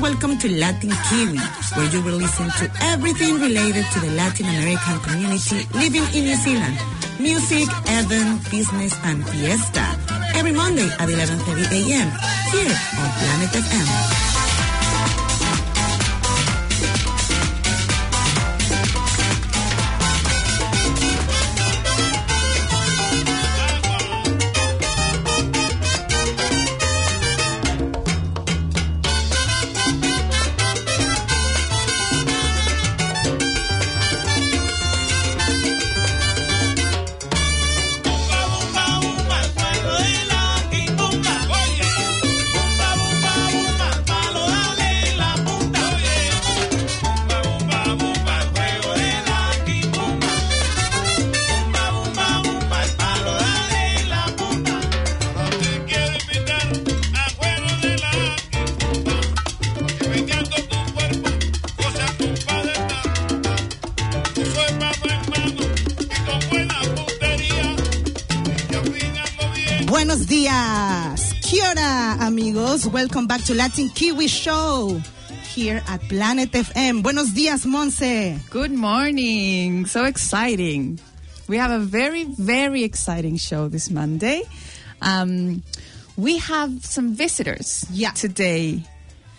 welcome to Latin Kiwi, where you will listen to everything related to the Latin American community living in New Zealand. Music, event, business, and fiesta. Every Monday at 11.30 a.m. here on Planet FM. To Latin Kiwi Show here at Planet FM. Buenos dias, Monse. Good morning. So exciting. We have a very, very exciting show this Monday. Um, we have some visitors Yeah. today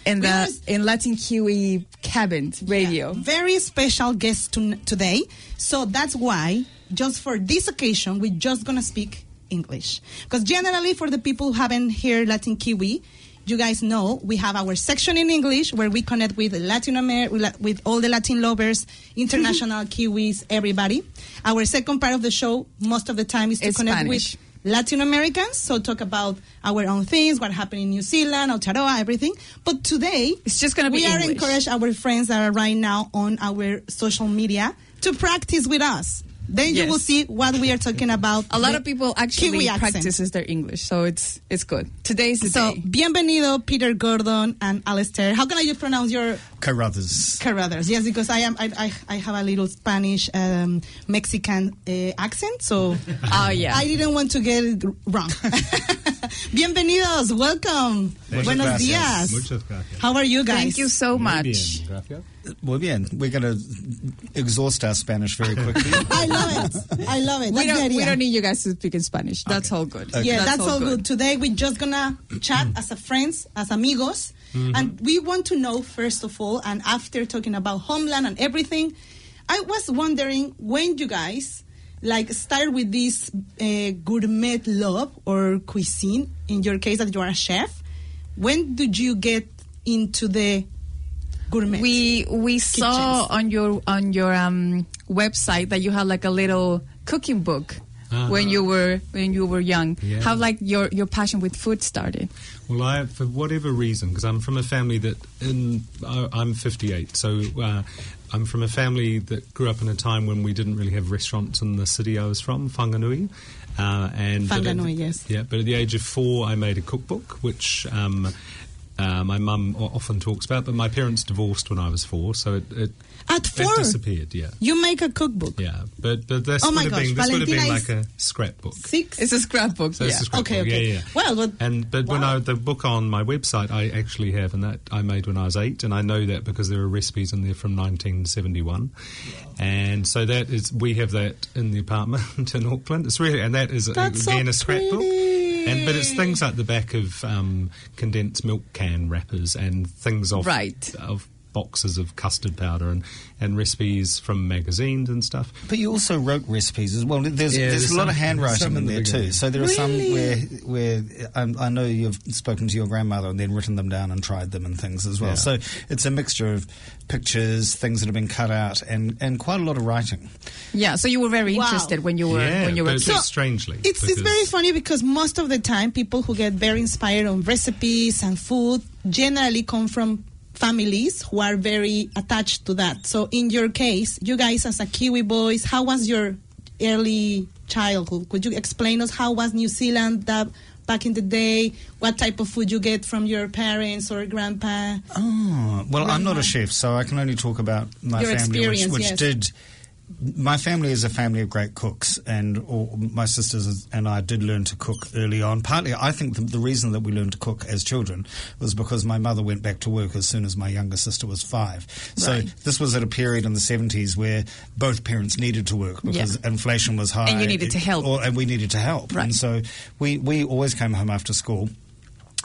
in the Yes. in Latin Kiwi cabin radio. Very special guest to- today. So that's why, just for this occasion, we're just going to speak English. Because generally, for the people who haven't heard Latin Kiwi, you guys know we have our section in English where we connect with Latin America, with all the Latin lovers, international Kiwis, everybody. Our second part of the show, most of the time, is to It's connect Spanish. with Latin Americans. So talk about our own things, what happened in New Zealand, Aotearoa, everything. But today, It's just gonna be we are encourage our friends that are right now on our social media to practice with us. Then you will see what we are talking about. A lot of people actually Kiwi accent. practices their English, so it's it's good. Today's the So, day. bienvenido, Peter Gordon and Alastair. How can I pronounce your Carruthers. Carruthers? Yes, because I am I, I, I have a little Spanish um, Mexican uh, accent, so Oh yeah. I didn't want to get it wrong. Bienvenidos, welcome. Muchas Buenos gracias. días. Muchas gracias. How are you guys? Thank you so Muy much. Bien, gracias. Muy bien. We're going to exhaust our Spanish very quickly. I love it. I love it. We That's don't, we don't need you guys to speak in Spanish. That's all good. Yeah, that's, all good. Today we're just gonna chat as a friends, as amigos, and we want to know first of all, and after talking about homeland and everything, I was wondering when you guys like start with this uh, gourmet love or cuisine. In your case, that you are a chef, when did you get into the gourmet? We we saw on your on your um, website that you had like a little cooking book when you were when you were young. Yeah. How like your your passion with food started? Well, I, for whatever reason, because I'm from a family that, in, I, I'm 58, so uh, I'm from a family that grew up in a time when we didn't really have restaurants in the city I was from, Whanganui. Uh, and but at- Whanganui, yes. Yeah, but at the age of four, I made a cookbook, which um, uh, my mum often talks about. But my parents divorced when I was four, so it, it, At it four, disappeared. Yeah, you make a cookbook. yeah. But but this Oh would my have gosh, been this would have been like a scrapbook. Six. It's a scrapbook. So yeah. it's a scrapbook. Okay, okay. Yeah, yeah. Well, but And but when I the book on my website, I actually have, and that I made when I was eight, and I know that because there are recipes in there from 1971, and so that is we have that in the apartment in Auckland. It's really, and that is That's so again a scrapbook. pretty. And but it's things like the back of um, condensed milk can wrappers and things off Right. of boxes of custard powder and, and recipes from magazines and stuff. but you also wrote recipes as well. There's, Yeah, there's there's a lot of handwriting some in in the there too. So there are some where where um, I know you've spoken to your grandmother and then written them down and tried them and things as well. Yeah. So it's a mixture of pictures, things that have been cut out, and, and quite a lot of writing. Yeah. So you were very Wow. interested when you were yeah, when you were a but kid. it's strangely. It's, it's very funny because most of the time people who get very inspired on recipes and food generally come from families who are very attached to that. So in your case, you guys as a Kiwi boys, how was your early childhood? Could you explain us how was New Zealand that back in the day? What type of food you get from your parents or grandpa? Oh, well, I'm not a chef, so I can only talk about my Your family, which, which yes. did my family is a family of great cooks, and all, my sisters and I did learn to cook early on. Partly, I think the, the reason that we learned to cook as children was because my mother went back to work as soon as my younger sister was five. So Right. this was at a period in the 70s where both parents needed to work because Yeah. inflation was high. And you needed to help. Or, and we needed to help. Right. And so we, we always came home after school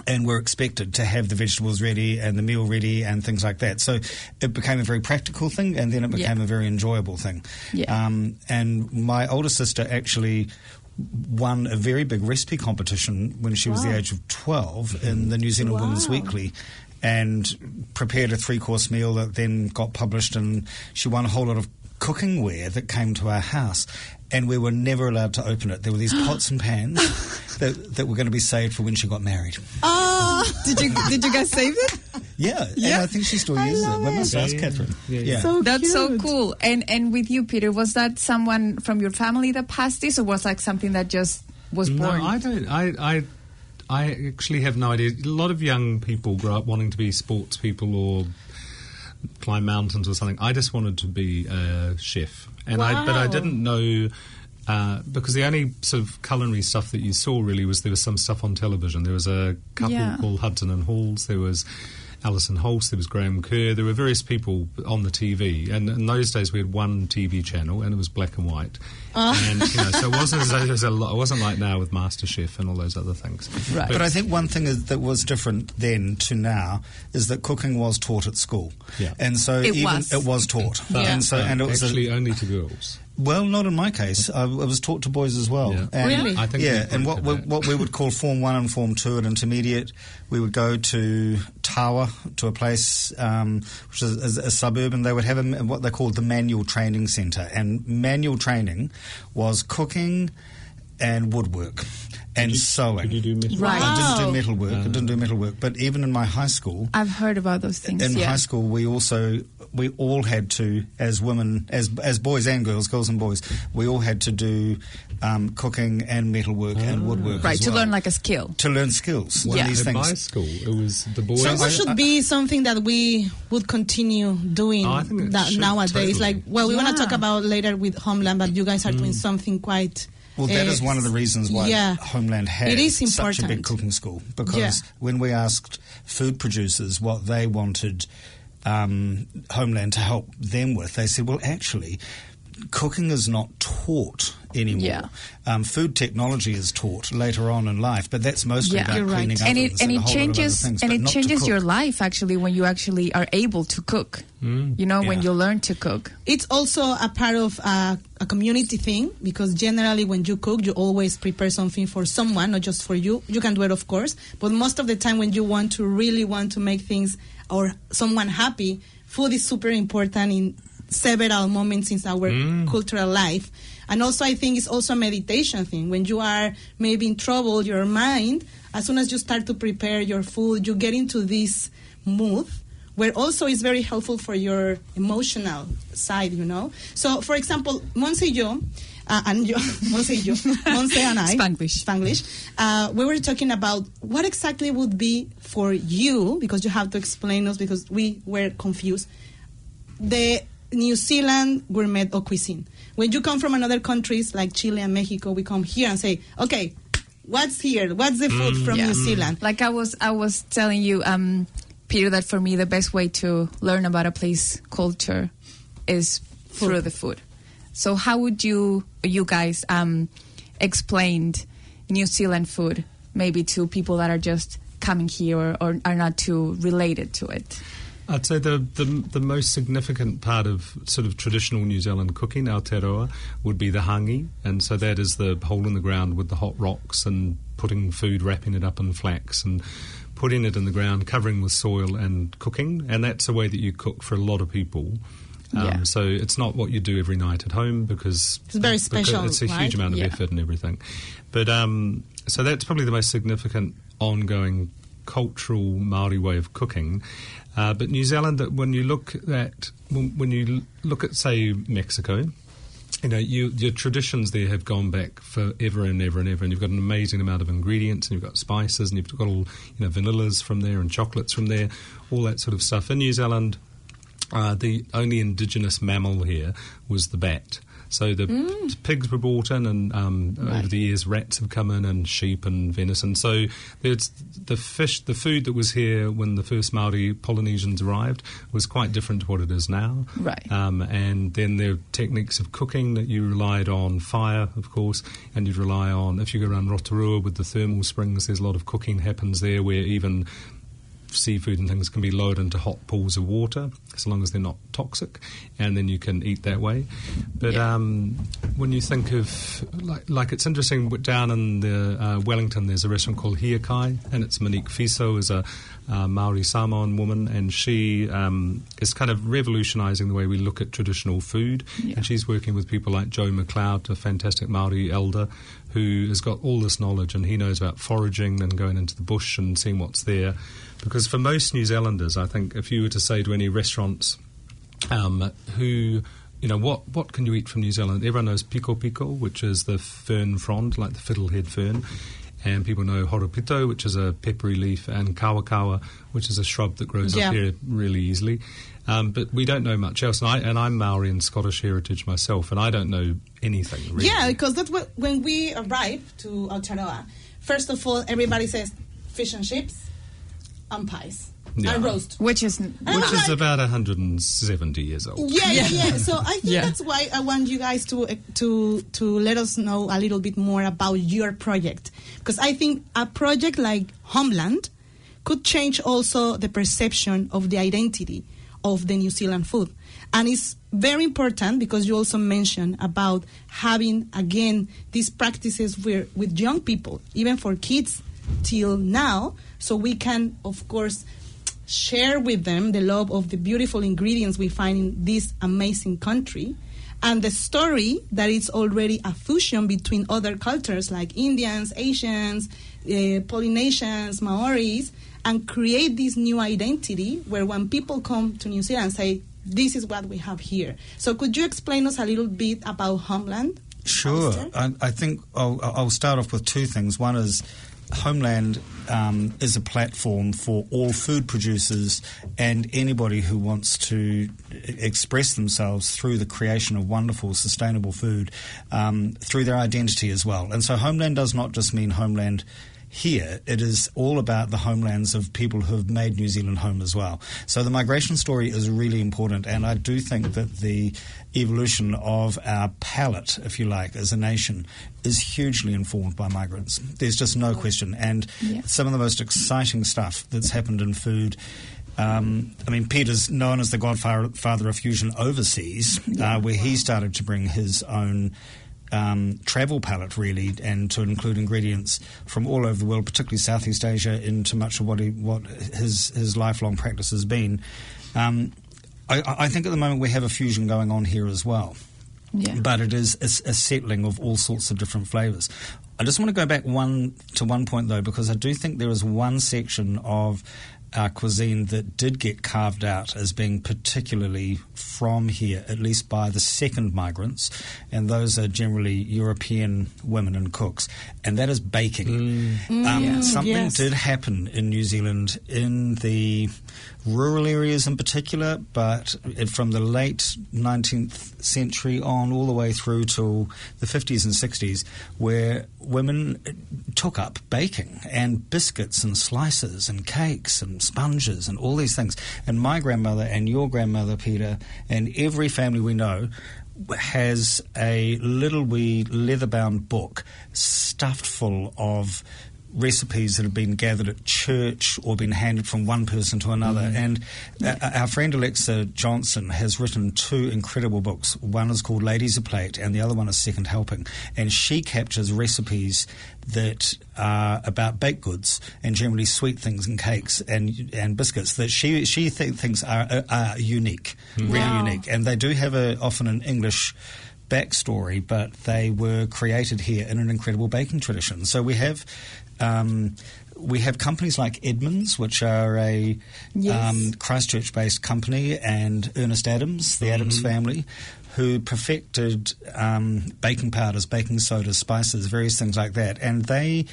and we were expected to have the vegetables ready and the meal ready and things like that. So it became a very practical thing, and then it became Yeah. a very enjoyable thing. Yeah. Um, and my older sister actually won a very big recipe competition when she was the age of 12 in the New Zealand Women's Weekly. And prepared a three course meal that then got published, and she won a whole lot of cooking ware that came to our house. And we were never allowed to open it. There were these pots and pans that, that were going to be saved for when she got married. Oh, Did you did you guys save it? Yeah, Yeah? and I think she still I uses it. love We must it. ask Yeah, yeah. Catherine. Yeah, yeah. so That's so cool. And and with you, Peter, was that someone from your family that passed this, or was like something that just was No, born? I don't. I, I, I actually have no idea. A lot of young people grow up wanting to be sports people or climb mountains or something. I just wanted to be a chef, and I, but I didn't know. Uh, because the only sort of culinary stuff that you saw really was there was some stuff on television. There was a couple Yeah. called Hudson and Halls. There was Alison Holst. There was Graham Kerr. There were various people on the TV. And in those days, we had one TV channel, and it was black and white. And you know, so it wasn't as though there was a lot. It wasn't like now with MasterChef and all those other things. Right. But I think one thing is, that was different then to now is that cooking was taught at school. Yeah. And so It even was. it was taught. Yeah. And so Uh, and it was a- actually only to girls. Well, not in my case. I, I was taught to boys as well. Yeah. And, Really? I think yeah, and what we, what we would call Form One and Form Two at intermediate, we would go to Tawa to a place um, which is, is a suburb, and they would have a, what they called the manual training centre. And manual training was cooking and woodwork and sewing. Did you do metal? Right. I didn't Wow. do metalwork. I didn't do metalwork. But even in my high school, I've heard about those things. in yeah. high school, we also we all had to, as women, as as boys and girls, girls and boys, we all had to do um, cooking and metalwork and woodwork. right as to well. learn like a skill. to learn skills. Yeah. and these At my school, it was the boys. So I- that should be something that we would continue doing Oh, I think it that nowadays. totally. Like, well, we want Yeah. to talk about later with Homeland, but you guys are doing something quite. Well, that is one of the reasons why yeah. Homeland has It is such a big cooking school because Yeah. when we asked food producers what they wanted um, Homeland to help them with, they said, "Well, actually." Cooking is not taught anymore. Yeah. Um, food technology is taught later on in life, but that's mostly Yeah. about You're right. cleaning and it and a it whole lot of other changes things, and it changes your life actually when you actually are able to cook. You know when you learn to cook. It's also a part of uh, a community thing because generally when you cook, you always prepare something for someone, not just for you. You can do it, of course, but most of the time when you want to really want to make things or someone happy, food is super important in several moments in our cultural life. And also, I think it's also a meditation thing. When you are maybe in trouble, your mind, as soon as you start to prepare your food, you get into this mood where also is very helpful for your emotional side, you know. So, for example, Monse yo, uh, and yo, Monse yo, Monse and I, Spanglish. Spanglish, uh, we were talking about what exactly would be for you, because you have to explain us, because we were confused, the New Zealand gourmet or cuisine. When you come from another countries like Chile and Mexico, we come here and say, okay, what's here? What's the food from Yeah. New Zealand? Like I was I was telling you, um, Peter, that for me the best way to learn about a place culture is through the food. So how would you you guys um, explained New Zealand food maybe to people that are just coming here or, or are not too related to it? I'd say the, the the most significant part of sort of traditional New Zealand cooking, Aotearoa, would be the hangi, and so that is the hole in the ground with the hot rocks and putting food, wrapping it up in flax and putting it in the ground, covering with soil and cooking, and that's the way that you cook for a lot of people. Um, Yeah. So it's not what you do every night at home because It's very special, It's a right? huge amount of Yeah. effort and everything. But um, so that's probably the most significant ongoing cultural Maori way of cooking. Uh, but New Zealand, when you look at when, when you look at say Mexico, you know you, your traditions there have gone back forever and ever and ever, and you've got an amazing amount of ingredients, and you've got spices, and you've got all you know vanillas from there and chocolates from there, all that sort of stuff. In New Zealand, uh, the only indigenous mammal here was the bat. So the pigs were brought in, and um, over the years, rats have come in, and sheep and venison. So the fish, the food that was here when the first Maori Polynesians arrived was quite different to what it is now. Right. Um, and then there are techniques of cooking that you relied on fire, of course, and you'd rely on if you go around Rotorua with the thermal springs. There's a lot of cooking happens there, where even seafood and things can be lowered into hot pools of water as long as they're not toxic, and then you can eat that way. But um, when you think of like, like it's interesting down in the uh, Wellington, there's a restaurant called Hiakai, and it's Monique Fiso is a uh, Maori Samoan woman, and she um, is kind of revolutionising the way we look at traditional food. Yeah. And she's working with people like Joe McLeod, a fantastic Maori elder, who has got all this knowledge, and he knows about foraging and going into the bush and seeing what's there. Because for most New Zealanders, I think if you were to say to any restaurants um, who you know what what can you eat from New Zealand? Everyone knows piko piko, which is the fern frond, like the fiddlehead fern. And people know horopito, which is a peppery leaf, and kawakawa, which is a shrub that grows Yeah. up here really easily. Um, but we don't know much else. And, I, and I'm Maori and Scottish heritage myself, and I don't know anything really. Yeah, because that's what when we arrive to Aotearoa, first of all, everybody says fish and chips Um, and pies Yeah. and roast. Which is And which is like, about 170 years old. Yeah, yeah, yeah. So I think Yeah. that's why I want you guys to to to let us know a little bit more about your project because I think a project like Homeland could change also the perception of the identity of the New Zealand food. And it's very important because you also mentioned about having again these practices where, with young people, even for kids till now, so we can of course share with them the love of the beautiful ingredients we find in this amazing country and the story that it's already a fusion between other cultures like Indians, Asians, uh, Polynesians, Maoris, and create this new identity where when people come to New Zealand say, this is what we have here. So could you explain us a little bit about Homeland? Sure. I, I think I'll, I'll start off with two things. One is Homeland um, is a platform for all food producers and anybody who wants to express themselves through the creation of wonderful, sustainable food um, through their identity as well. And so Homeland does not just mean Homeland here, it is all about the homelands of people who have made New Zealand home as well. So the migration story is really important, and I do think that the evolution of our palate, if you like, as a nation, is hugely informed by migrants. There's just no question. And Yeah. some of the most exciting stuff that's happened in food. Um, I mean, Peter's known as the godfather of fusion overseas, uh, where he started to bring his own um, travel palette, really, and to include ingredients from all over the world, particularly Southeast Asia, into much of what he, what his his lifelong practice has been. Um, I, I think at the moment we have a fusion going on here as well Yeah. but it is a, a settling of all sorts of different flavours. I just want to go back one to one point though, because I do think there is one section of our cuisine that did get carved out as being particularly from here, at least by the second migrants, and those are generally European women and cooks, and that is baking. Mm. Um, mm. something yes. did happen in New Zealand in the rural areas in particular, but from the late 19th century on all the way through to the 50s and 60s, where women took up baking and biscuits and slices and cakes and sponges and all these things. And my grandmother and your grandmother, Peter, and every family we know has a little wee leather bound book stuffed full of recipes that have been gathered at church or been handed from one person to another. Mm-hmm. And uh, uh, our friend Alexa Johnston has written two incredible books. One is called Ladies a Plate, and the other one is Second Helping. And she captures recipes that are about baked goods and generally sweet things and cakes and and biscuits that she she th- thinks are, are, are unique, mm-hmm. really Wow. unique. And they do have a often an English backstory, but they were created here in an incredible baking tradition. So we have um, we have companies like Edmonds, which are a Yes. um, Christchurch-based company, and Ernest Adams, the Adams family, who perfected um, baking powders, baking sodas, spices, various things like that, and they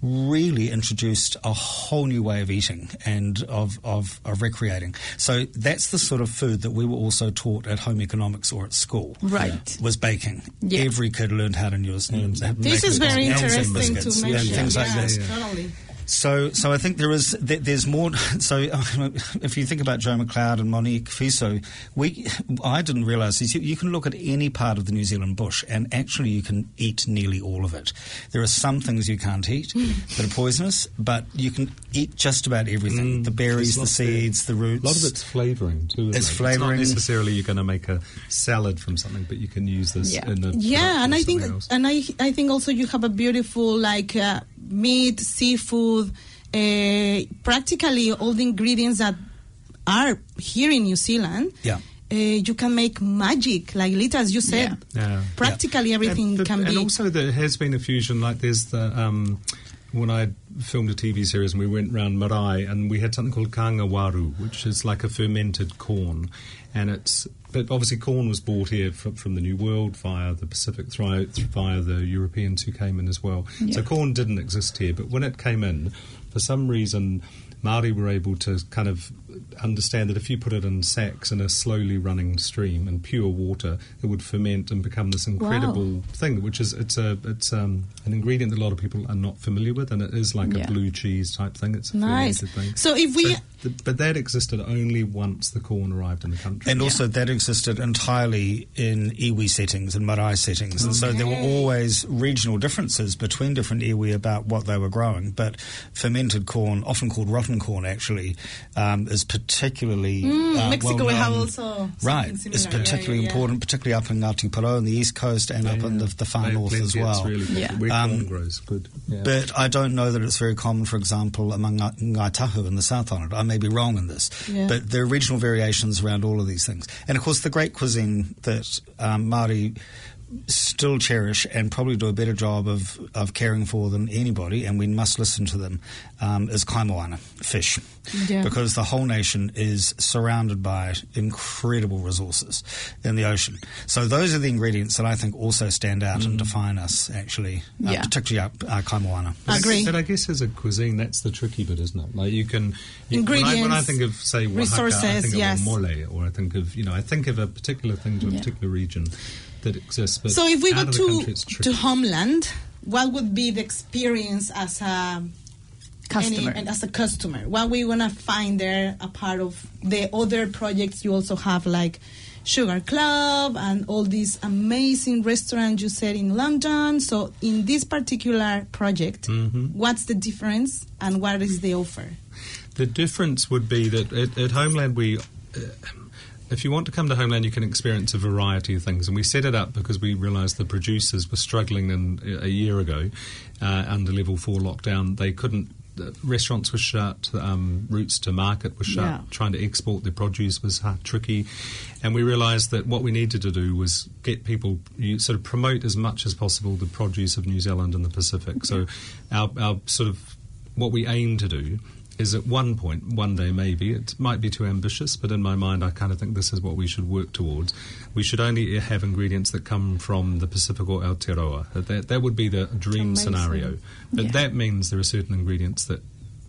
really introduced a whole new way of eating and of, of, of recreating. So that's the sort of food that we were also taught at home economics or at school. Right. Was baking. Yeah. Every kid learned how to use. This is very interesting to mention. Yeah, things like yeah, this. Totally. So, so I think there is th- there's more. So, if you think about Joe McLeod and Monique Fiso, we I didn't realise is you, you can look at any part of the New Zealand bush and actually you can eat nearly all of it. There are some things you can't eat that are poisonous, but you can eat just about everything: Mm, the berries, the lots there. seeds, the roots. A lot of it's flavouring too. Isn't It's it? flavouring. It's not necessarily you're going to make a salad from something, but you can use this Yeah. in a Yeah, and I think else. and I I think also you have a beautiful like uh, meat, seafood, uh, practically all the ingredients that are here in New Zealand. Yeah. Uh, you can make magic, like Lita, as you said. Yeah. Practically everything and, the- can and be. And also there has been a fusion. Like there's the um, when I filmed a TV series and we went round Marae and we had something called kangawaru, which is like a fermented corn, and it's but obviously corn was brought here from, from the New World via the Pacific thri- via the Europeans who came in as well. So corn didn't exist here, but when it came in, for some reason. Maori were able to kind of understand that if you put it in sacks in a slowly running stream in pure water, it would ferment and become this incredible thing, which is it's a it's um, an ingredient that a lot of people are not familiar with, and it is like Yeah. a blue cheese type thing. It's a Nice. fermented thing. So if we- th- but that existed only once the corn arrived in the country. And also, that existed entirely in iwi settings and marae settings. And so there were always regional differences between different iwi about what they were growing. But fermented corn, often called rotten corn actually, um, is particularly. Mm, uh, Mexico, we have well-known. also Right. something It's similar. Yeah, particularly yeah, yeah. important, particularly up in Ngati Porou on the east coast and up in the, the far They have north as well. It's really good. Yeah. Where Um, corn grows good. Yeah. But I don't know that it's very common, for example, among Ngai Ngai Tahu in the South Island. I may be wrong in this. Yeah. But there are regional variations around all of these things. And of course, the great cuisine that um, Māori still cherish and probably do a better job of, of caring for than anybody, and we must listen to them, um, is kaimoana, fish. Yeah. Because the whole nation is surrounded by incredible resources in the ocean. So those are the ingredients that I think also stand out and define us, actually, uh, Yeah. particularly our, our kaimoana. I- Agree. But I guess as a cuisine, that's the tricky bit, isn't it? Like you can you, when, I, when I think of say Oaxaca, I resources, think yes. of mole, or I think of you know I think of a particular thing to a Yeah. particular region that exists. But So if we out go to country, to homeland, what would be the experience as a Customer. any- and as a customer? What we gonna find there? A part of the other projects you also have, like Sugar Club and all these amazing restaurants you said in London. So in this particular project, Mhm. what's the difference and what is the offer? The difference would be that at, at Homeland we. Uh, if you want to come to Homeland, you can experience a variety of things, and we set it up because we realised the producers were struggling in, a year ago uh, under level four lockdown. They couldn't. Restaurants were shut. Um, routes to market were shut. Yeah. Trying to export their produce was hard, tricky, and we realised that what we needed to do was get people you sort of promote as much as possible the produce of New Zealand and the Pacific. So, our, our sort of what we aim to do is at one point, one day maybe, it might be too ambitious, but in my mind, I kind of think this is what we should work towards. We should only have ingredients that come from the Pacific or Aotearoa. That, that would be the dream Amazing. scenario. But Yeah. that means there are certain ingredients that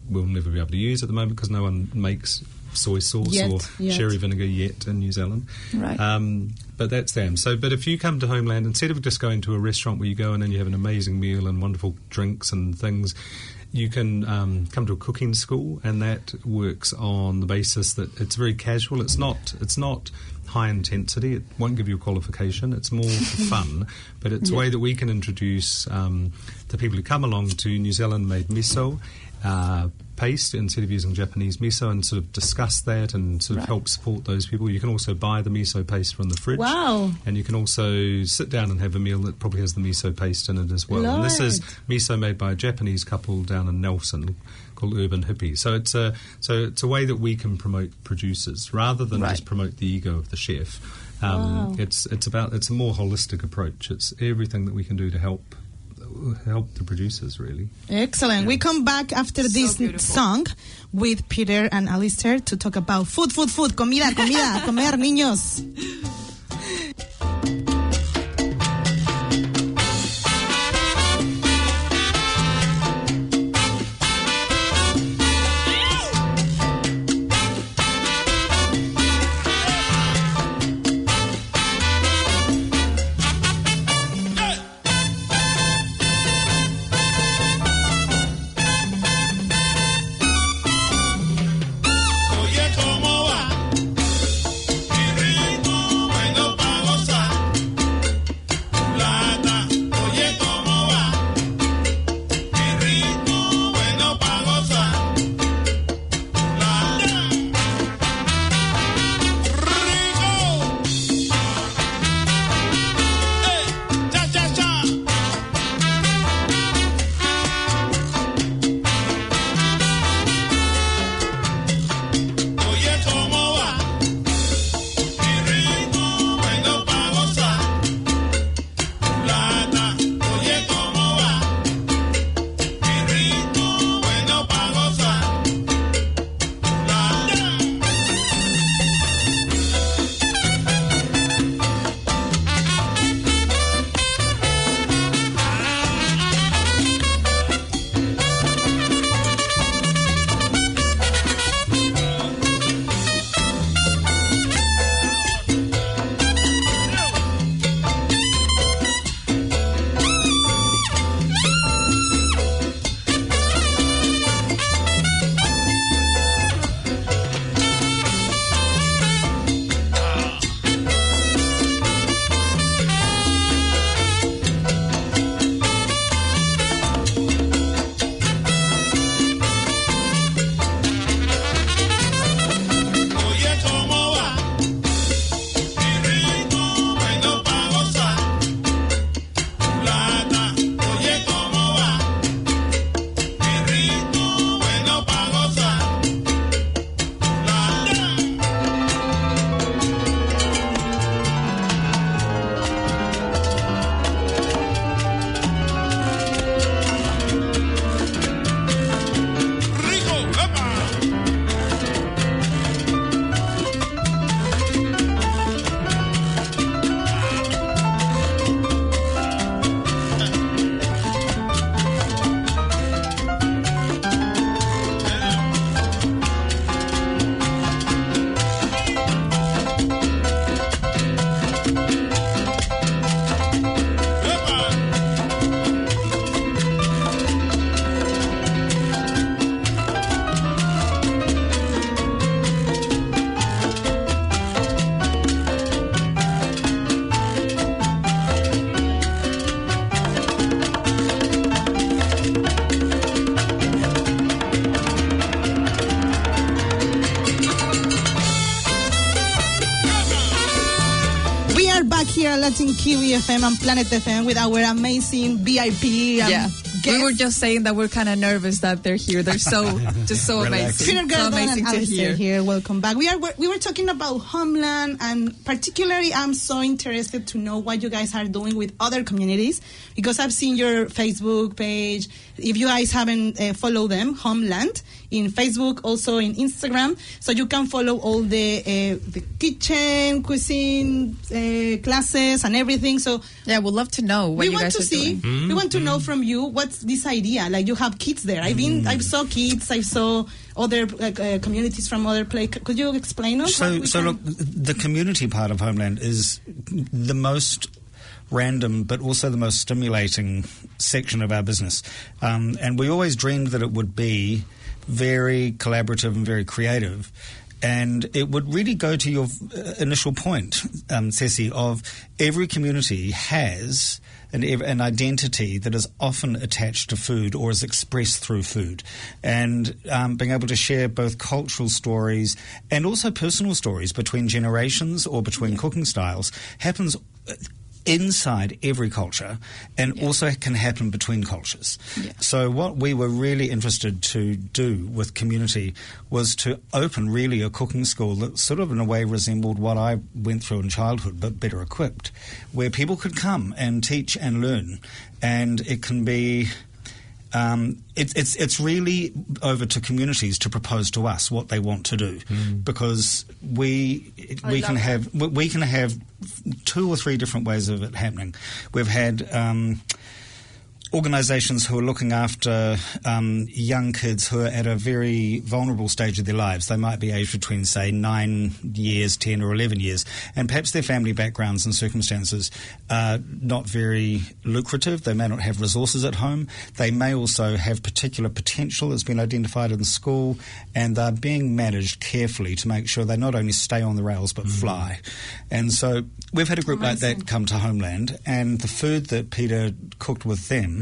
we'll never be able to use at the moment because no one makes soy sauce Yet, or yet. sherry vinegar yet in New Zealand. Right. Um, but that's them. So, but if you come to Homeland, instead of just going to a restaurant where you go in and you have an amazing meal and wonderful drinks and things, you can um, come to a cooking school, and that works on the basis that it's very casual. It's not. It's not high intensity. It won't give you a qualification. It's more for fun, but it's a way that we can introduce um, the people who come along to New Zealand made miso. Uh, paste instead of using Japanese miso and sort of discuss that and sort of Right. help support those people. You can also buy the miso paste from the fridge. Wow. And you can also sit down and have a meal that probably has the miso paste in it as well. And this is miso made by a Japanese couple down in Nelson called Urban Hippie. So it's a so it's a way that we can promote producers rather than Right. just promote the ego of the chef. Um, Wow. It's it's about it's a more holistic approach. It's everything that we can do to help help the producers really. Excellent. We come back after this beautiful. song with Peter and Alastair to talk about food, food, food, comida, comida, comer, niños. Kiwi FM and Planet FM with our amazing VIP. Um, yeah. guests. We were just saying that we're kind of nervous that they're here. They're so just so amazing. Peter so Gordon amazing and to Alastair hear. here. Welcome back. We are we were talking about Homeland, and particularly, I'm so interested to know what you guys are doing with other communities because I've seen your Facebook page. If you guys haven't uh, followed them, Homeland in Facebook, also in Instagram, so you can follow all the uh, the kitchen, cuisine uh, classes, and everything. So Yeah, we'd love to know what we you want guys to are see. doing. We want to know from you what's this idea. Like you have kids there. I've been. I've saw kids. I saw other like, uh, communities from other place. Could you explain us? So, so can- look, the community part of Homeland is the most random, but also the most stimulating section of our business. Um, and we always dreamed that it would be very collaborative and very creative. And it would really go to your uh, initial point, um, Ceci, of every community has an, an identity that is often attached to food or is expressed through food. And um, being able to share both cultural stories and also personal stories between generations or between cooking styles happens uh, inside every culture and also can happen between cultures. Yeah. So what we were really interested to do with community was to open really a cooking school that sort of in a way resembled what I went through in childhood but better equipped where people could come and teach and learn and it can be um, it, it's it's really over to communities to propose to us what they want to do, because we we can have we, we can have two or three different ways of it happening. We've had. Um, organisations who are looking after um, young kids who are at a very vulnerable stage of their lives. They might be aged between, say, nine years, 10 or 11 years, and perhaps their family backgrounds and circumstances are not very lucrative. They may not have resources at home. They may also have particular potential that's been identified in school, and they're being managed carefully to make sure they not only stay on the rails but fly. And so we've had a group like that come to Homeland, and the food that Peter cooked with them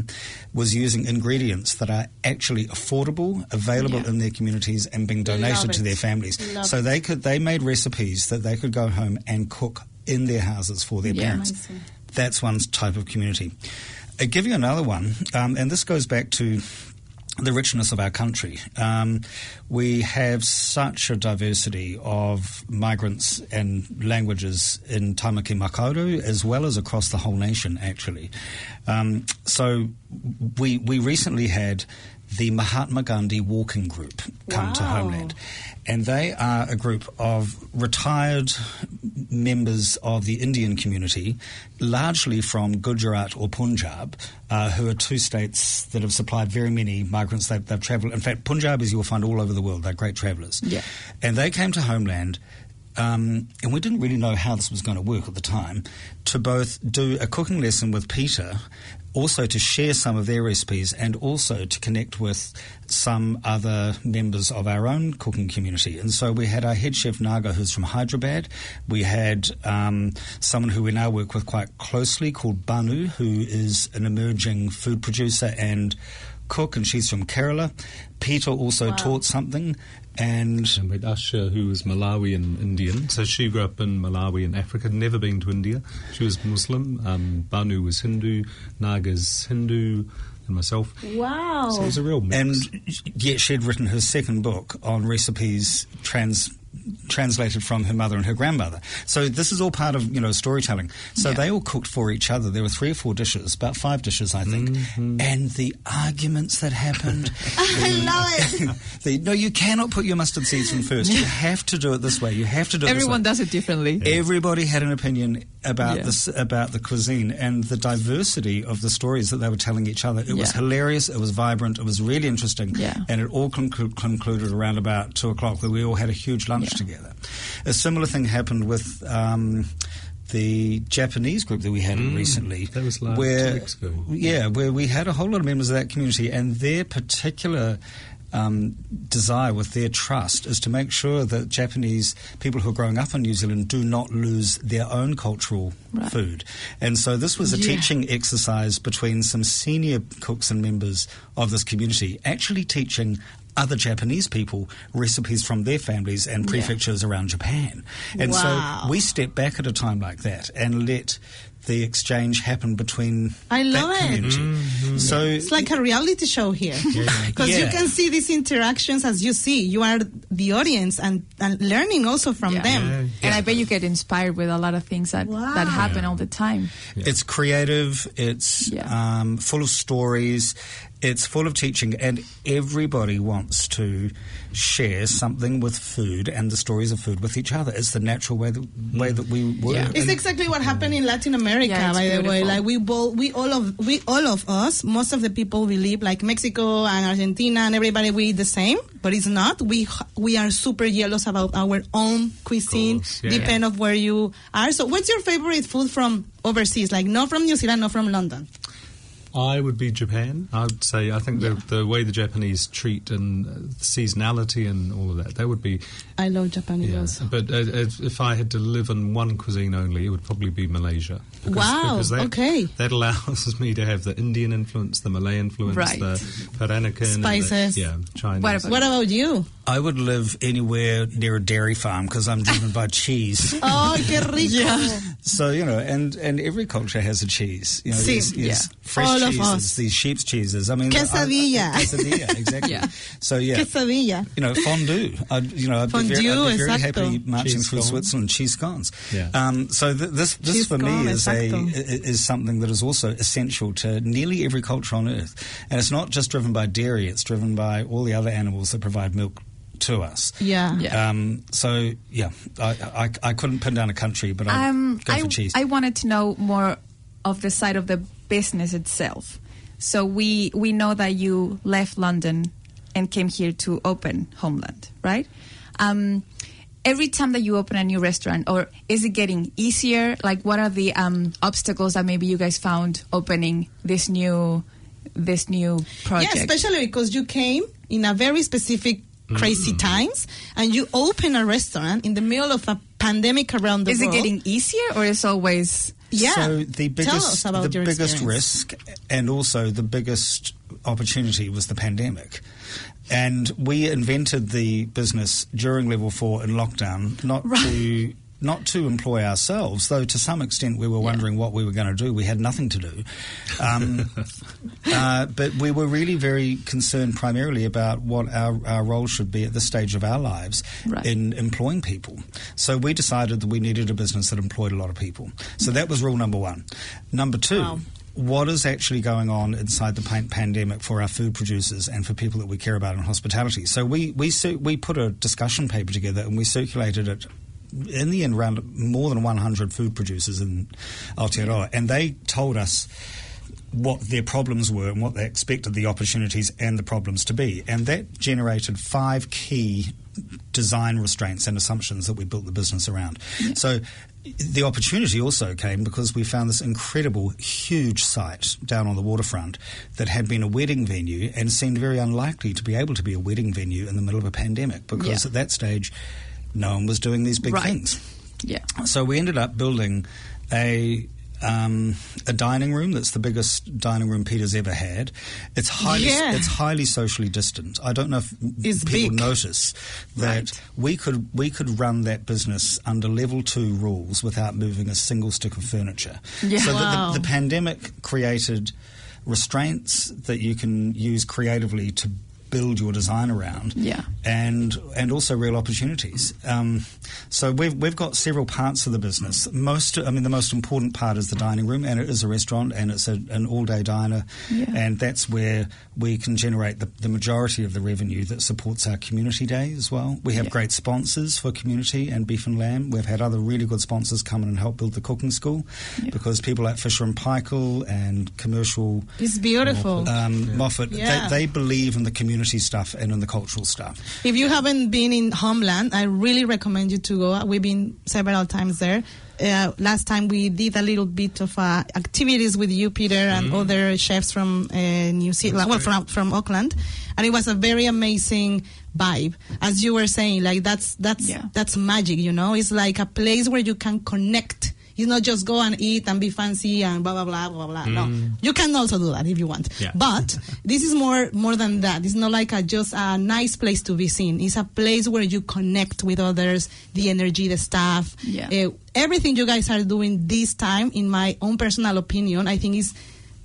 was using ingredients that are actually affordable, available Yeah. in their communities, and being donated to their families. Love so they could they made recipes that they could go home and cook in their houses for their Yeah. parents. That's one type of community. I give you another one, um, and this goes back to the richness of our country. Um, we have such a diversity of migrants and languages in Tamaki Makaurau as well as across the whole nation, actually. Um, so we, we recently had the Mahatma Gandhi Walking Group come to Homeland. And they are a group of retired members of the Indian community, largely from Gujarat or Punjab, uh, who are two states that have supplied very many migrants. They've, they've travelled. In fact, Punjabis you'll find all over the world. They're great travellers. Yeah. And they came to Homeland. Um, and we didn't really know how this was going to work at the time, to both do a cooking lesson with Peter, also to share some of their recipes, and also to connect with some other members of our own cooking community. And so we had our head chef Naga, who's from Hyderabad. We had um, someone who we now work with quite closely called Banu, who is an emerging food producer and cook, and she's from Kerala. Peter also taught something, and And with Asha, who was Malawi and Indian. So she grew up in Malawi in Africa, never been to India. She was Muslim. Um, Banu was Hindu. Naga's Hindu. And myself. Wow. So it was a real mix. And yet she'd written her second book on recipes trans translated from her mother and her grandmother. So this is all part of, you know, storytelling. So Yeah. they all cooked for each other. There were three or four dishes, about five dishes, I think. Mm-hmm. And the arguments that happened. I love it. the, no, you cannot put your mustard seeds in first. You have to do it this way. You have to do it Everyone this way. does it differently. Everybody had an opinion about Yeah. this about the cuisine and the diversity of the stories that they were telling each other. It was hilarious. It was vibrant. It was really interesting. Yeah. And it all conclu- concluded around about two o'clock. That we all had a huge lunch Yeah. together. A similar thing happened with. Um, the Japanese group that we had recently, that was last where, weeks ago. yeah, where we had a whole lot of members of that community, and their particular um, desire with their trust is to make sure that Japanese people who are growing up in New Zealand do not lose their own cultural Right. food. And so this was a Yeah. teaching exercise between some senior cooks and members of this community, actually teaching other Japanese people recipes from their families and Yeah. prefectures around Japan. And Wow. so we stepped back at a time like that and let the exchange happen between I love that it. community. So It's like a reality show here. Because you Yeah. can see these interactions as you see. You are the audience and, and learning also from Yeah. them. And I bet you get inspired with a lot of things that, Wow. that happen all the time. It's creative. It's Yeah. um, full of stories. It's full of teaching, and everybody wants to share something with food and the stories of food with each other. It's the natural way that way that we work. Yeah. It's And- exactly what happened in Latin America, Yeah, it's by the way. Like we both, we all of we all of us, most of the people we live like Mexico and Argentina and everybody we eat the same, but it's not. We we are super jealous about our own cuisine, course, yeah. depend of where you are. So, what's your favorite food from overseas? Like not from New Zealand, not from London. I would be Japan. I would say I think the the way the Japanese treat and uh, seasonality and all of that. That would be I love Japanese yeah. also. But uh, if if I had to live in one cuisine only, it would probably be Malaysia. Wow, that, okay. That allows me to have the Indian influence, the Malay influence, Right. the Peranakan, and the- Spices. yeah, Chinese. What about- What about you? I would live anywhere near a dairy farm because I'm driven by cheese. Oh, qué rico. So you know, and and every culture has a cheese. You know, Sí, these, these yeah. fresh All of cheeses, us. these sheep's cheeses. I mean, Quesadilla. I, I, quesadilla, exactly. Yeah. So yeah, Quesadilla. you know, fondue. I'd, you know, I'd be very, Fondue, I'd be very exacto. happy marching Cheese through scones. Switzerland. Cheese scones. Yeah. Um, so th- this this Cheese for me scone, is a exacto. i- is something that is also essential to nearly every culture on earth, and it's not just driven by dairy. It's driven by all the other animals that provide milk to us. Yeah. Yeah. Um, so yeah, I, I I couldn't pin down a country, but I'd Um, go I, for cheese. I wanted to know more of the side of the business itself. So we we know that you left London and came here to open Homeland, right? Um, every time that you open a new restaurant, or is it getting easier? Like, what are the um, obstacles that maybe you guys found opening this new this new project? Yeah, especially because you came in a very specific crazy times and you open a restaurant in the middle of a pandemic around the is world. it getting easier, or is always Yeah. So the Tell us biggest, about the your biggest experience. risk, and also the biggest opportunity was the pandemic. And we invented the business during level four in lockdown, not to not to employ ourselves, though to some extent we were wondering what we were going to do. We had nothing to do, um, uh, but we were really very concerned primarily about what our, our role should be at this stage of our lives Right. in employing people. So we decided that we needed a business that employed a lot of people. So that was rule number one. Number two. Wow. What is actually going on inside the pan- pandemic for our food producers and for people that we care about in hospitality? So we we we put a discussion paper together and we circulated it in the end around more than 100 food producers in Aotearoa, and they told us what their problems were and what they expected the opportunities and the problems to be. And that generated five key design restraints and assumptions that we built the business around. Mm-hmm. So the opportunity also came because we found this incredible, huge site down on the waterfront that had been a wedding venue and seemed very unlikely to be able to be a wedding venue in the middle of a pandemic because Yeah. at that stage, no one was doing these big Right. things. yeah? So we ended up building a um, a dining room that's the biggest dining room Peter's ever had. It's highly Yeah. it's highly socially distant. I don't know if It's people big. notice that Right. we could we could run that business under level two rules without moving a single stick of furniture. Yeah. So the- the, the pandemic created restraints that you can use creatively to build your design around Yeah. and and also real opportunities. Um, so we've we've got several parts of the business. Most, I mean, the most important part is the dining room, and it is a restaurant, and it's a, an all day diner, Yeah. and that's where we can generate the, the majority of the revenue that supports our community day as well. We have Yeah. great sponsors for community and beef and lamb. We've had other really good sponsors come in and help build the cooking school Yeah. because people like Fisher and Paykel and commercial It's beautiful. um, Moffat, they, they believe in the community stuff and on the cultural stuff. If you haven't been in Homeland, I really recommend you to go. We've been several times there. Uh, last time we did a little bit of uh, activities with you, Peter, and other chefs from uh, New Zealand, well, from from Auckland, and it was a very amazing vibe. As you were saying, like that's that's Yeah. that's magic. You know, it's like a place where you can connect. It's not just go and eat and be fancy and blah blah blah blah blah. No, you can also do that if you want. Yeah. But this is more more than that. It's not like a, just a nice place to be seen. It's a place where you connect with others, the energy, the staff, Yeah. Uh, everything you guys are doing this time. In my own personal opinion, I think is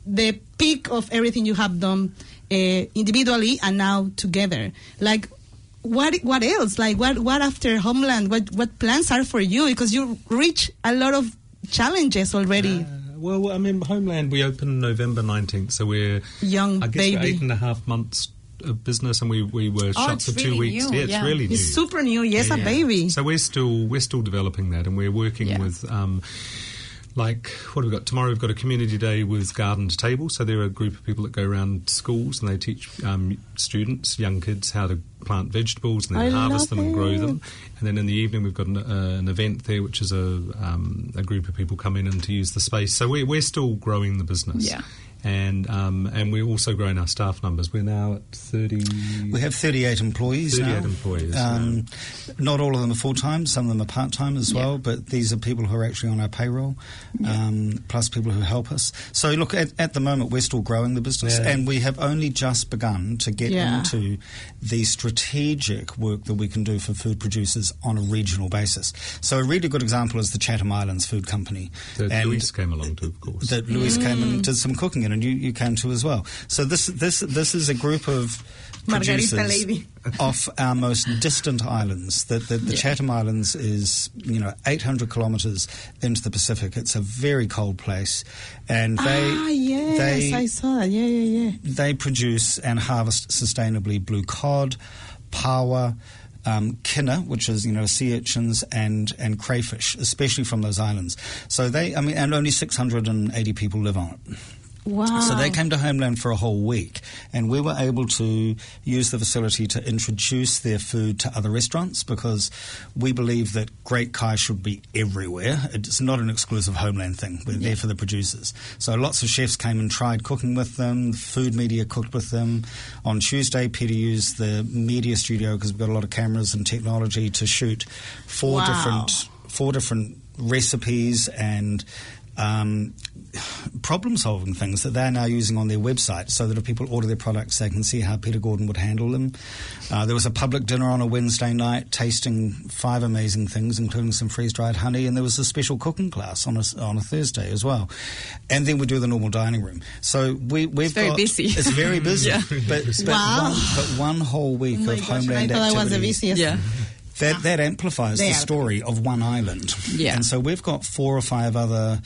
the peak of everything you have done uh, individually and now together. Like. What what else? Like what what after Homeland? What what plans are for you? Because you reach a lot of challenges already. Uh, well, I mean, Homeland, we opened November 19th, so we're, Young I guess baby. we're eight and a half months of business, and we, we were shut it's for two weeks. new, yeah, it's yeah. really new. It's super new. Yes, Yeah, a baby. So we're still we're still developing that, and we're working with. Um, like what have we got tomorrow? We've got a community day with Garden to Table. So there are a group of people that go around schools and they teach um, students, young kids, how to plant vegetables and then I harvest them and grow them. And then in the evening we've got an, uh, an event there, which is a um, a group of people come in and to use the space. So we're we're still growing the business. Yeah. And um, and we're also growing our staff numbers. We're now at thirty. We have 38 employees 38 now. employees, Um, Not all of them are full time. Some of them are part time as well. But these are people who are actually on our payroll, um, plus people who help us. So look, at, at the moment we're still growing the business, Yeah. and we have only just begun to get Yeah. into the strategic work that we can do for food producers on a regional basis. So a really good example is the Chatham Islands Food Company, That and Luis came along to, of course. that Louis came and did some cooking in, and you, you came to as well. So this this this is a group of producers off our most distant islands. The, the, the Chatham Islands is you know 800 kilometres into the Pacific. It's a very cold place, and they ah, yes, they I saw that. Yeah, yeah, yeah. they produce and harvest sustainably blue cod, paua, um, kina, which is you know sea urchins and and crayfish, especially from those islands. So they, I mean, and only 680 people live on it. Wow. So they came to Homeland for a whole week, and we were able to use the facility to introduce their food to other restaurants because we believe that Great Kai should be everywhere. It's not an exclusive Homeland thing. We're there for the producers. So lots of chefs came and tried cooking with them. Food media cooked with them. On Tuesday, Peter used the media studio because we've got a lot of cameras and technology to shoot four Wow. different four different recipes and um, problem solving things that they're now using on their website so that if people order their products, they can see how Peter Gordon would handle them. Uh, there was a public dinner on a Wednesday night tasting five amazing things, including some freeze dried honey, and there was a special cooking class on a, on a Thursday as well. And then we do the normal dining room. So we, we've very got. busy. It's very busy. Yeah. But, but, Wow. one, but one whole week Oh of gosh, I homeland thought I was the activities. busiest. Yeah. That, that amplifies the story of one island. Yeah. And so we've got four or five other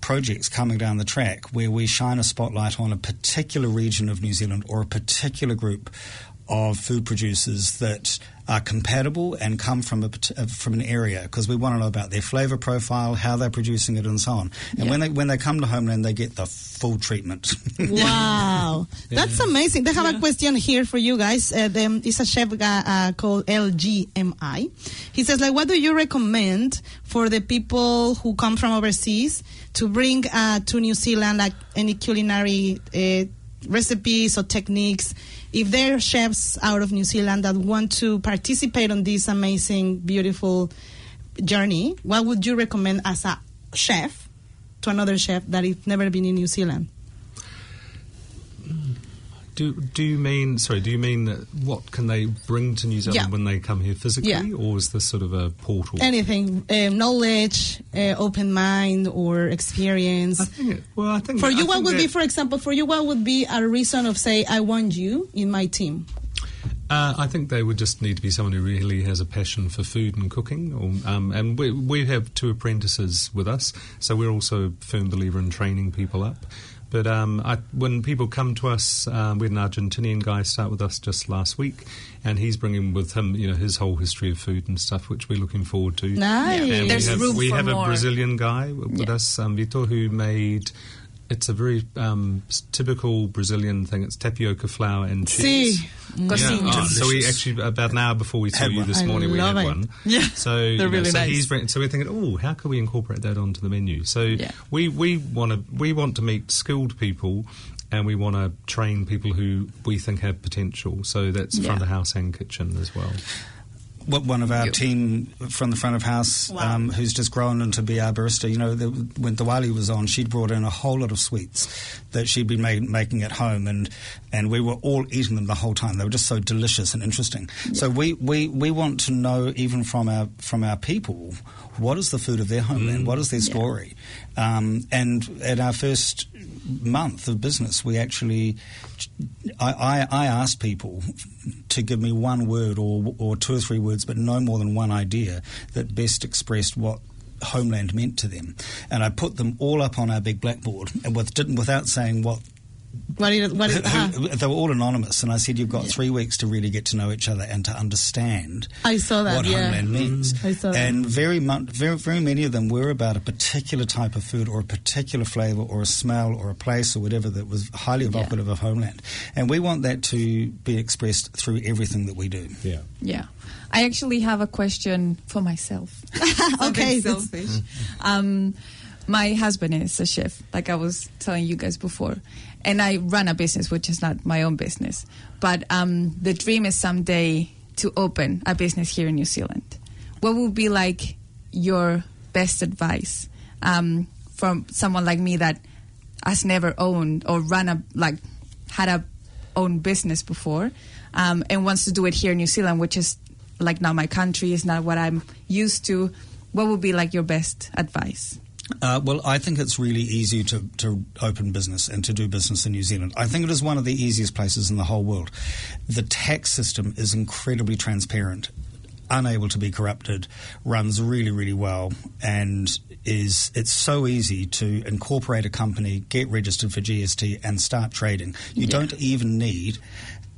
projects coming down the track where we shine a spotlight on a particular region of New Zealand or a particular group of food producers that are compatible and come from a uh, from an area because we want to know about their flavour profile, how they're producing it, and so on. And when they when they come to Homeland, they get the full treatment. Wow, that's amazing. They have a question here for you guys. Uh, them, it's a chef guy, uh, called LGMI. He says, like, what do you recommend for the people who come from overseas to bring uh, to New Zealand, like any culinary uh, recipes or techniques? If there are chefs out of New Zealand that want to participate on this amazing, beautiful journey, what would you recommend as a chef to another chef that has never been in New Zealand? Do do you mean sorry? Do you mean that what can they bring to New Zealand Yeah. when they come here physically, Yeah. or is this sort of a portal? anything um, knowledge uh, open mind or experience I think it, well, I think for I you what think would be for example for you what would be a reason of say i want you in my team Uh, I think they would just need to be someone who really has a passion for food and cooking. Or, um, and we, we have two apprentices with us, so we're also a firm believer in training people up. But um, I, when people come to us, uh, we had an Argentinian guy start with us just last week, and he's bringing with him, you know, his whole history of food and stuff, which we're looking forward to. nice And There's we have, room we for have a. Brazilian guy with Yeah. us, um, Vitor, who made. It's a very um, typical Brazilian thing. It's tapioca flour and cheese. See, Cozinha. Yeah. Oh, so we actually about an hour before we saw you this morning, we had it. one. Yeah, So they're know, really so nice. he's bring- so we're thinking, oh, how can we incorporate that onto the menu? So Yeah. we we want to we want to meet skilled people. And we want to train people who we think have potential. So that's Yeah. front of house and kitchen as well. What one of our You. team from the front of house, Wow. um, who's just grown into be our barista. You know, the, when Diwali was on, she'd brought in a whole lot of sweets that she'd been made, making at home, and and we were all eating them the whole time. They were just so delicious and interesting. So we, we, we want to know even from our from our people what is the food of their homeland, what is their story, um, and at our first month of business, we actually I, I, I asked people to give me one word or, or two or three words, but no more than one idea that best expressed what homeland meant to them. And I put them all up on our big blackboard and with, didn't, without saying what what is what is uh, they were all anonymous, and I said you've got three weeks to really get to know each other and to understand I saw that, what yeah. homeland means. I saw that. and very, mu- very, very many of them were about a particular type of food or a particular flavour or a smell or a place or whatever that was highly evocative of homeland. And we want that to be expressed through everything that we do. Yeah. Yeah. I actually have a question for myself. Okay. Selfish. um, my husband is a chef, like I was telling you guys before, and I run a business which is not my own business. But um, the dream is someday to open a business here in New Zealand. What would be like your best advice um, from someone like me that has never owned or run a like had a own business before um, and wants to do it here in New Zealand, which is like not my country, is not what I'm used to. What would be like your best advice? Uh, well, I think it's really easy to, to open business and to do business in New Zealand. I think it is one of the easiest places in the whole world. The tax system is incredibly transparent, unable to be corrupted, runs really, really well, and is it's so easy to incorporate a company, get registered for GST, and start trading. You Yeah. don't even need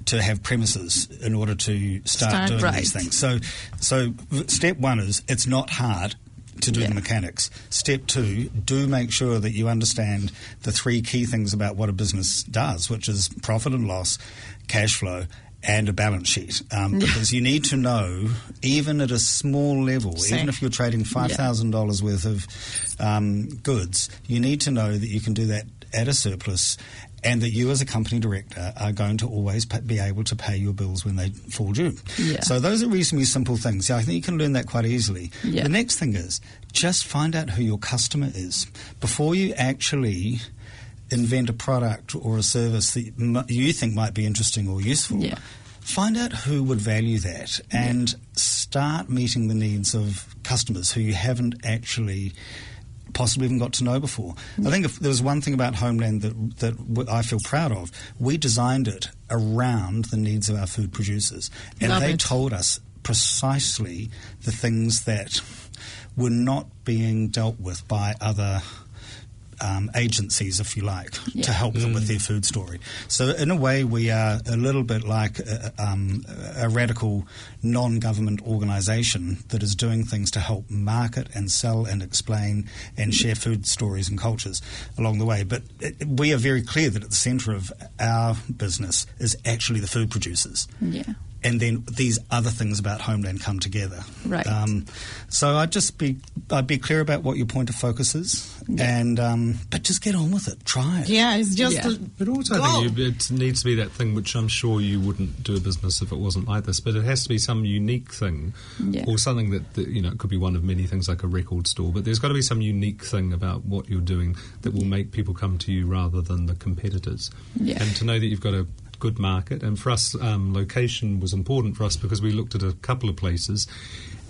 to have premises in order to start, Start doing right. these things. So, so step one is it's not hard to do Yeah. the mechanics. Step two, do make sure that you understand the three key things about what a business does, which is profit and loss, cash flow, and a balance sheet. Um, Because you need to know, even at a small level, Same. even if you're trading $5,000 worth of um, goods, you need to know that you can do that at a surplus and that you as a company director are going to always be able to pay your bills when they fall due. Yeah. So those are reasonably simple things. Yeah, I think you can learn that quite easily. Yeah. The next thing is just find out who your customer is before you actually invent a product or a service that you think might be interesting or useful. Yeah. Find out who would value that and start meeting the needs of customers who you haven't actually possibly even got to know before. I think if there was one thing about Homeland that that I feel proud of, we designed it around the needs of our food producers, and Love they it. told us precisely the things that were not being dealt with by other. Um, agencies, if you like, to Yeah. help them with their food story. So, in a way, we are a little bit like a, um, a radical non government organisation that is doing things to help market and sell and explain and share food stories and cultures along the way. But it, we are very clear that at the centre of our business is actually the food producers. Yeah. And then these other things about Homeland come together. Right. Um, so I'd just be I'd be clear about what your point of focus is, and um, but just get on with it. Try it. Yeah, it's just Yeah. But also, Go. I think you, it needs to be that thing which I'm sure you wouldn't do a business if it wasn't like this. But it has to be some unique thing, Yeah. or something that, that you know it could be one of many things like a record store. But there's got to be some unique thing about what you're doing that will make people come to you rather than the competitors. Yeah. And to know that you've got a good market, and for us, um, location was important for us because we looked at a couple of places.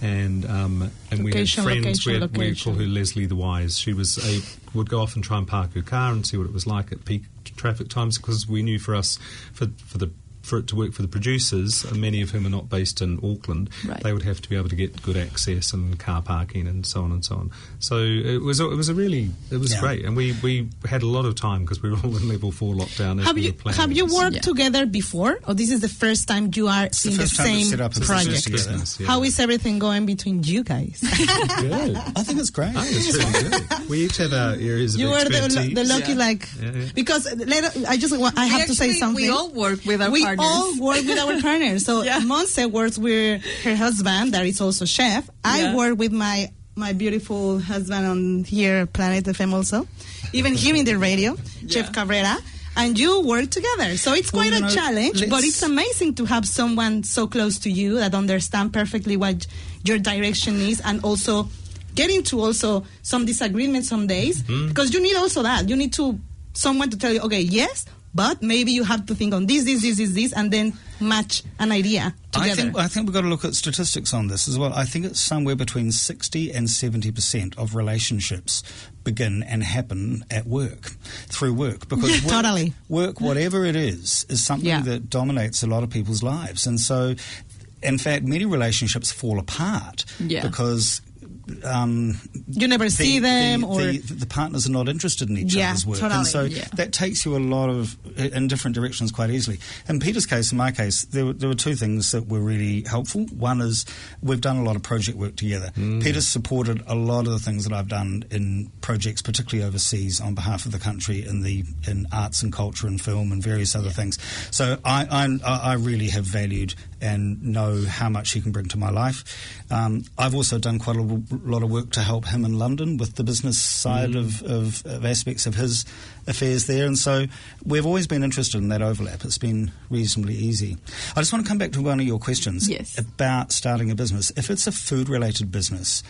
And um, and Location, we had friends. we, location, had, we call her Leslie the Wise. She was a would go off and try and park her car and see what it was like at peak traffic times because we knew for us for for the for it to work for the producers, many of whom are not based in Auckland, Right. they would have to be able to get good access and car parking and so on and so on. So it was a, it was a really it was Yeah. great, and we, we had a lot of time because we were all in level four lockdown. As have we you were have you worked Yeah. together before, or this is the first time you are the in the first time same set up project? Business, yeah. How is everything going between you guys? good? I think it's great. Oh, it's really good. We each have our areas of you were the, the lucky, Yeah. like Yeah, yeah. because later I just wa- I have to say something. We all work with our we partners. all work with our partners. So Yeah. Monse works with her husband, that is also chef. I Yeah. work with my my beautiful husband on here, Planet FM also. Even him in the radio, Chef Cabrera. And you work together. So it's quite you a know, challenge, but it's amazing to have someone so close to you that understand perfectly what your direction is and also get into also some disagreements some days Mm-hmm. because you need also that. You need to someone to tell you, okay, yes, but maybe you have to think on this, this, this, this, this, and then match an idea together. I think I think we've got to look at statistics on this as well. I think it's somewhere between sixty and seventy percent of relationships begin and happen at work through work because Yeah, work, totally. work, whatever it is, is something Yeah. that dominates a lot of people's lives, and so. In fact, many relationships fall apart Yeah. because um, you never see them the, or the, the partners are not interested in each Yeah, other's work, totally, and so yeah. that takes you a lot of in different directions quite easily. In Peter's case, in my case, there were, there were two things that were really helpful. One is we've done a lot of project work together. Peter's supported a lot of the things that I've done in projects, particularly overseas, on behalf of the country in the in arts and culture and film and various other things. So I I, I really have valued and know how much he can bring to my life. Um, I've also done quite a lot of work to help him in London with the business side of, of, of aspects of his affairs there, and so we've always been interested in that overlap. It's been reasonably easy. I just want to come back to one of your questions Yes. about starting a business. If it's a food related business,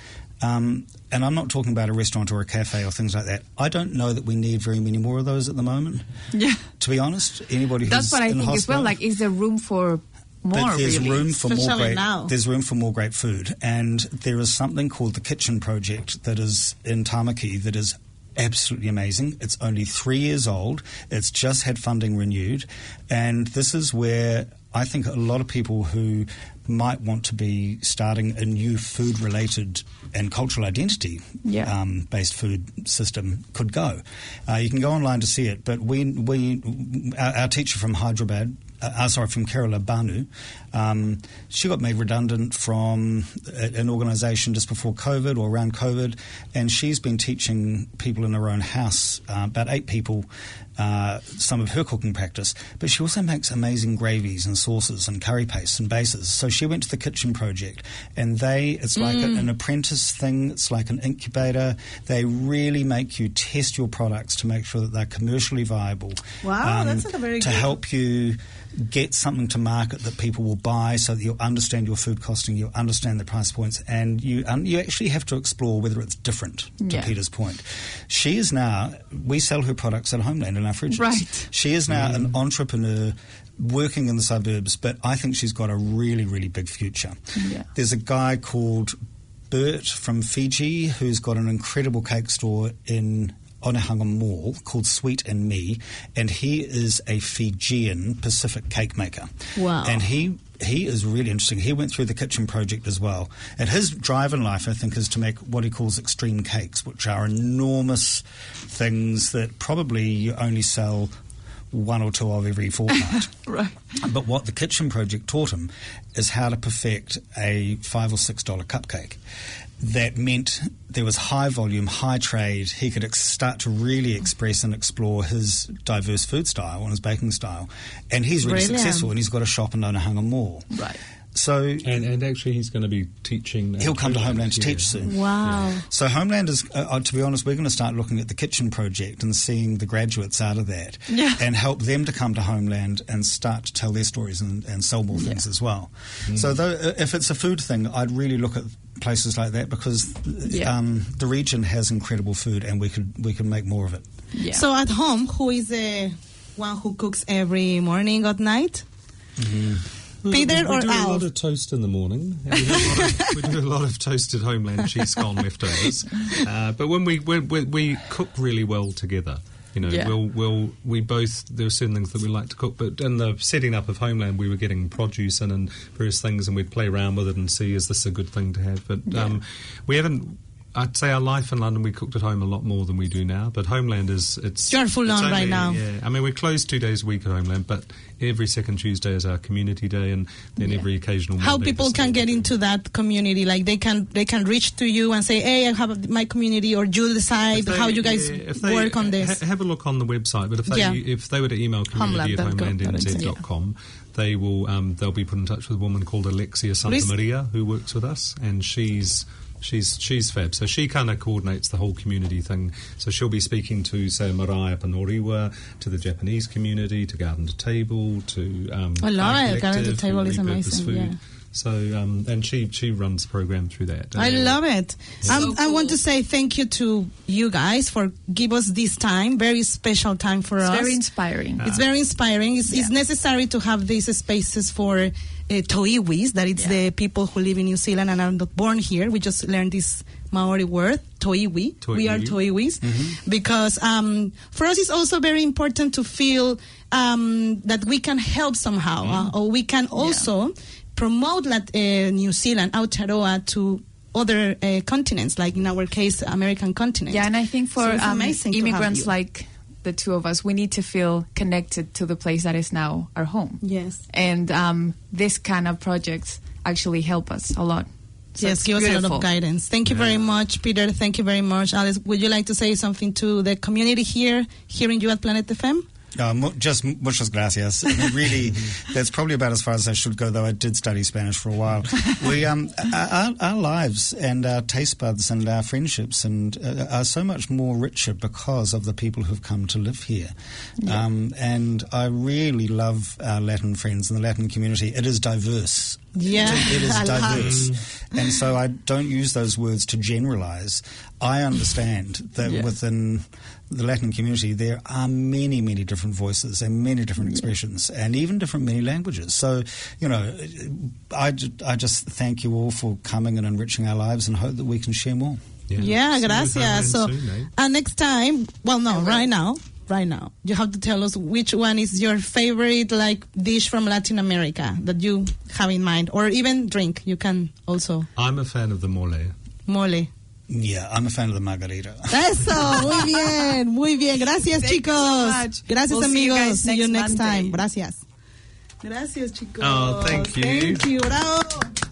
um, and I'm not talking about a restaurant or a cafe or things like that. I don't know that we need very many more of those at the moment. Yeah. To be honest, anybody who's That's what I in think as well. Like, is there room for more? but there's really? room for more great. now. There's room for more great food, and there is something called the Kitchen Project that is in Tamaki that is absolutely amazing. It's only three years old. It's just had funding renewed, and this is where I think a lot of people who might want to be starting a new food-related and cultural identity Yeah. um, based food system could go. Uh, you can go online to see it, but we, we our, our teacher from Hyderabad, uh, sorry, from Kerala, Banu, um, she got made redundant from an organisation just before COVID or around COVID, and she's been teaching people in her own house, uh, about eight people, uh, some of her cooking practice. But she also makes amazing gravies and sauces and curry pastes and bases. So she went to the Kitchen Project, and they it's like a- an apprentice thing. It's like an incubator. They really make you test your products to make sure that they're commercially viable. Um, Wow, that's like a very to good- help you get something to market that people will buy, so that you'll understand your food costing, you'll understand the price points, and you um, you actually have to explore whether it's different. To Yeah. Peter's point, she is now we sell her products at Homeland in our fridges. Right. She is now an entrepreneur working in the suburbs, but I think she's got a really, really big future. Yeah. There's a guy called Bert from Fiji who's got an incredible cake store in Onehunga Mall called Sweet and Me, and he is a Fijian Pacific cake maker. Wow. And he he is really interesting. He went through the kitchen project as well. And his drive in life, I think, is to make what he calls extreme cakes, which are enormous things that probably you only sell one or two of every fortnight. Right. But what the kitchen project taught him is how to perfect a five or six dollar cupcake. That meant there was high volume, high trade. He could ex- start to really express and explore his diverse food style and his baking style. And he's really Brilliant. successful and he's got a shop in Onehunga Mall. Right. So And, and actually, he's going to be teaching. at he'll come to Homeland to yeah. teach soon. Wow. So Homeland is, uh, uh, to be honest, we're going to start looking at the kitchen project and seeing the graduates out of that, Yeah. and help them to come to Homeland and start to tell their stories and, and sell more things as well. So though, uh, if it's a food thing, I'd really look at places like that because uh, Yeah. um, the region has incredible food, and we could we can make more of it. Yeah. So at home, who is the one who cooks every morning or night? Peter we or we do a lot of toast in the morning. We do a lot of, we do a lot of toasted homeland cheese scone leftovers. Uh, but when we, we we we cook really well together, you know, Yeah. we'll we'll we both there are certain things that we like to cook. But in the setting up of homeland, we were getting produce in and various things, and we'd play around with it and see is this a good thing to have. But um, we haven't. I'd say our life in London, we cooked at home a lot more than we do now. But Homeland is it's You're full on right now. Yeah, I mean we're closed two days a week at Homeland, but every second Tuesday is our community day, and then Yeah. every occasional. How Monday people can get into that community? Like they can they can reach to you and say, "Hey, I have my community," or you decide they- how you guys yeah, if they- work on this. ha- have a look on the website. But if they Yeah. if they were to email community at Homeland.gov.nz, homelandnz.com, they will um, they'll be put in touch with a woman called Alexia Santa Maria who works with us, and she's. She's she's fab. So she kind of coordinates the whole community thing. So she'll be speaking to say Marae Panoriwa, to the Japanese community, to Garden to Table, to um, I love it. Garden to Table is amazing, Food. yeah. So um, and she she runs the program through that. I Uh, love it. Um, I want to say thank you to you guys for give us this time, very special time for it's us. very inspiring. It's very inspiring. It's, it's necessary to have these spaces for Tauiwis, that it's Yeah. the people who live in New Zealand and are not born here. We just learned this Maori word, Tauiwi. We are Tauiwi. Tauiwis. Because um, for us, it's also very important to feel um, that we can help somehow, uh, or we can also promote that, uh, New Zealand, Aotearoa, to other uh, continents, like in our case, American continent. Yeah, and I think for So um, amazing to have immigrants like the two of us, we need to feel connected to the place that is now our home. Yes. And um, this kind of projects actually help us a lot. So yes, it's give us a lot of guidance. Thank you very much, Peter. Thank you very much, Alice. Would you like to say something to the community here, hearing you at Planet FM? Uh, just muchas gracias. I mean, really, that's probably about as far as I should go, though I did study Spanish for a while. We, um, our, our lives and our taste buds and our friendships and uh, are so much more richer because of the people who've come to live here. Um, and I really love our Latin friends and the Latin community. It is diverse. Yeah, It is diverse. And so I don't use those words to generalize. I understand that Yeah. within the Latin community there are many, many different voices and many different expressions and even different many languages. So, you know, I, I just thank you all for coming and enriching our lives and hope that we can share more. Yeah, See you gracias. So, soon, eh? and next time, well, no, right now, right now, you have to tell us which one is your favorite like dish from Latin America that you have in mind, or even drink. You can also I'm a fan of the mole. mole. Yeah, I'm a fan of the margarita. Eso, muy bien, muy bien. Gracias, Thank you chicos. so much. Gracias, We'll see you amigos. guys see you next next time. Gracias. Gracias, chicos. Oh, thank you. Thank you. Bravo.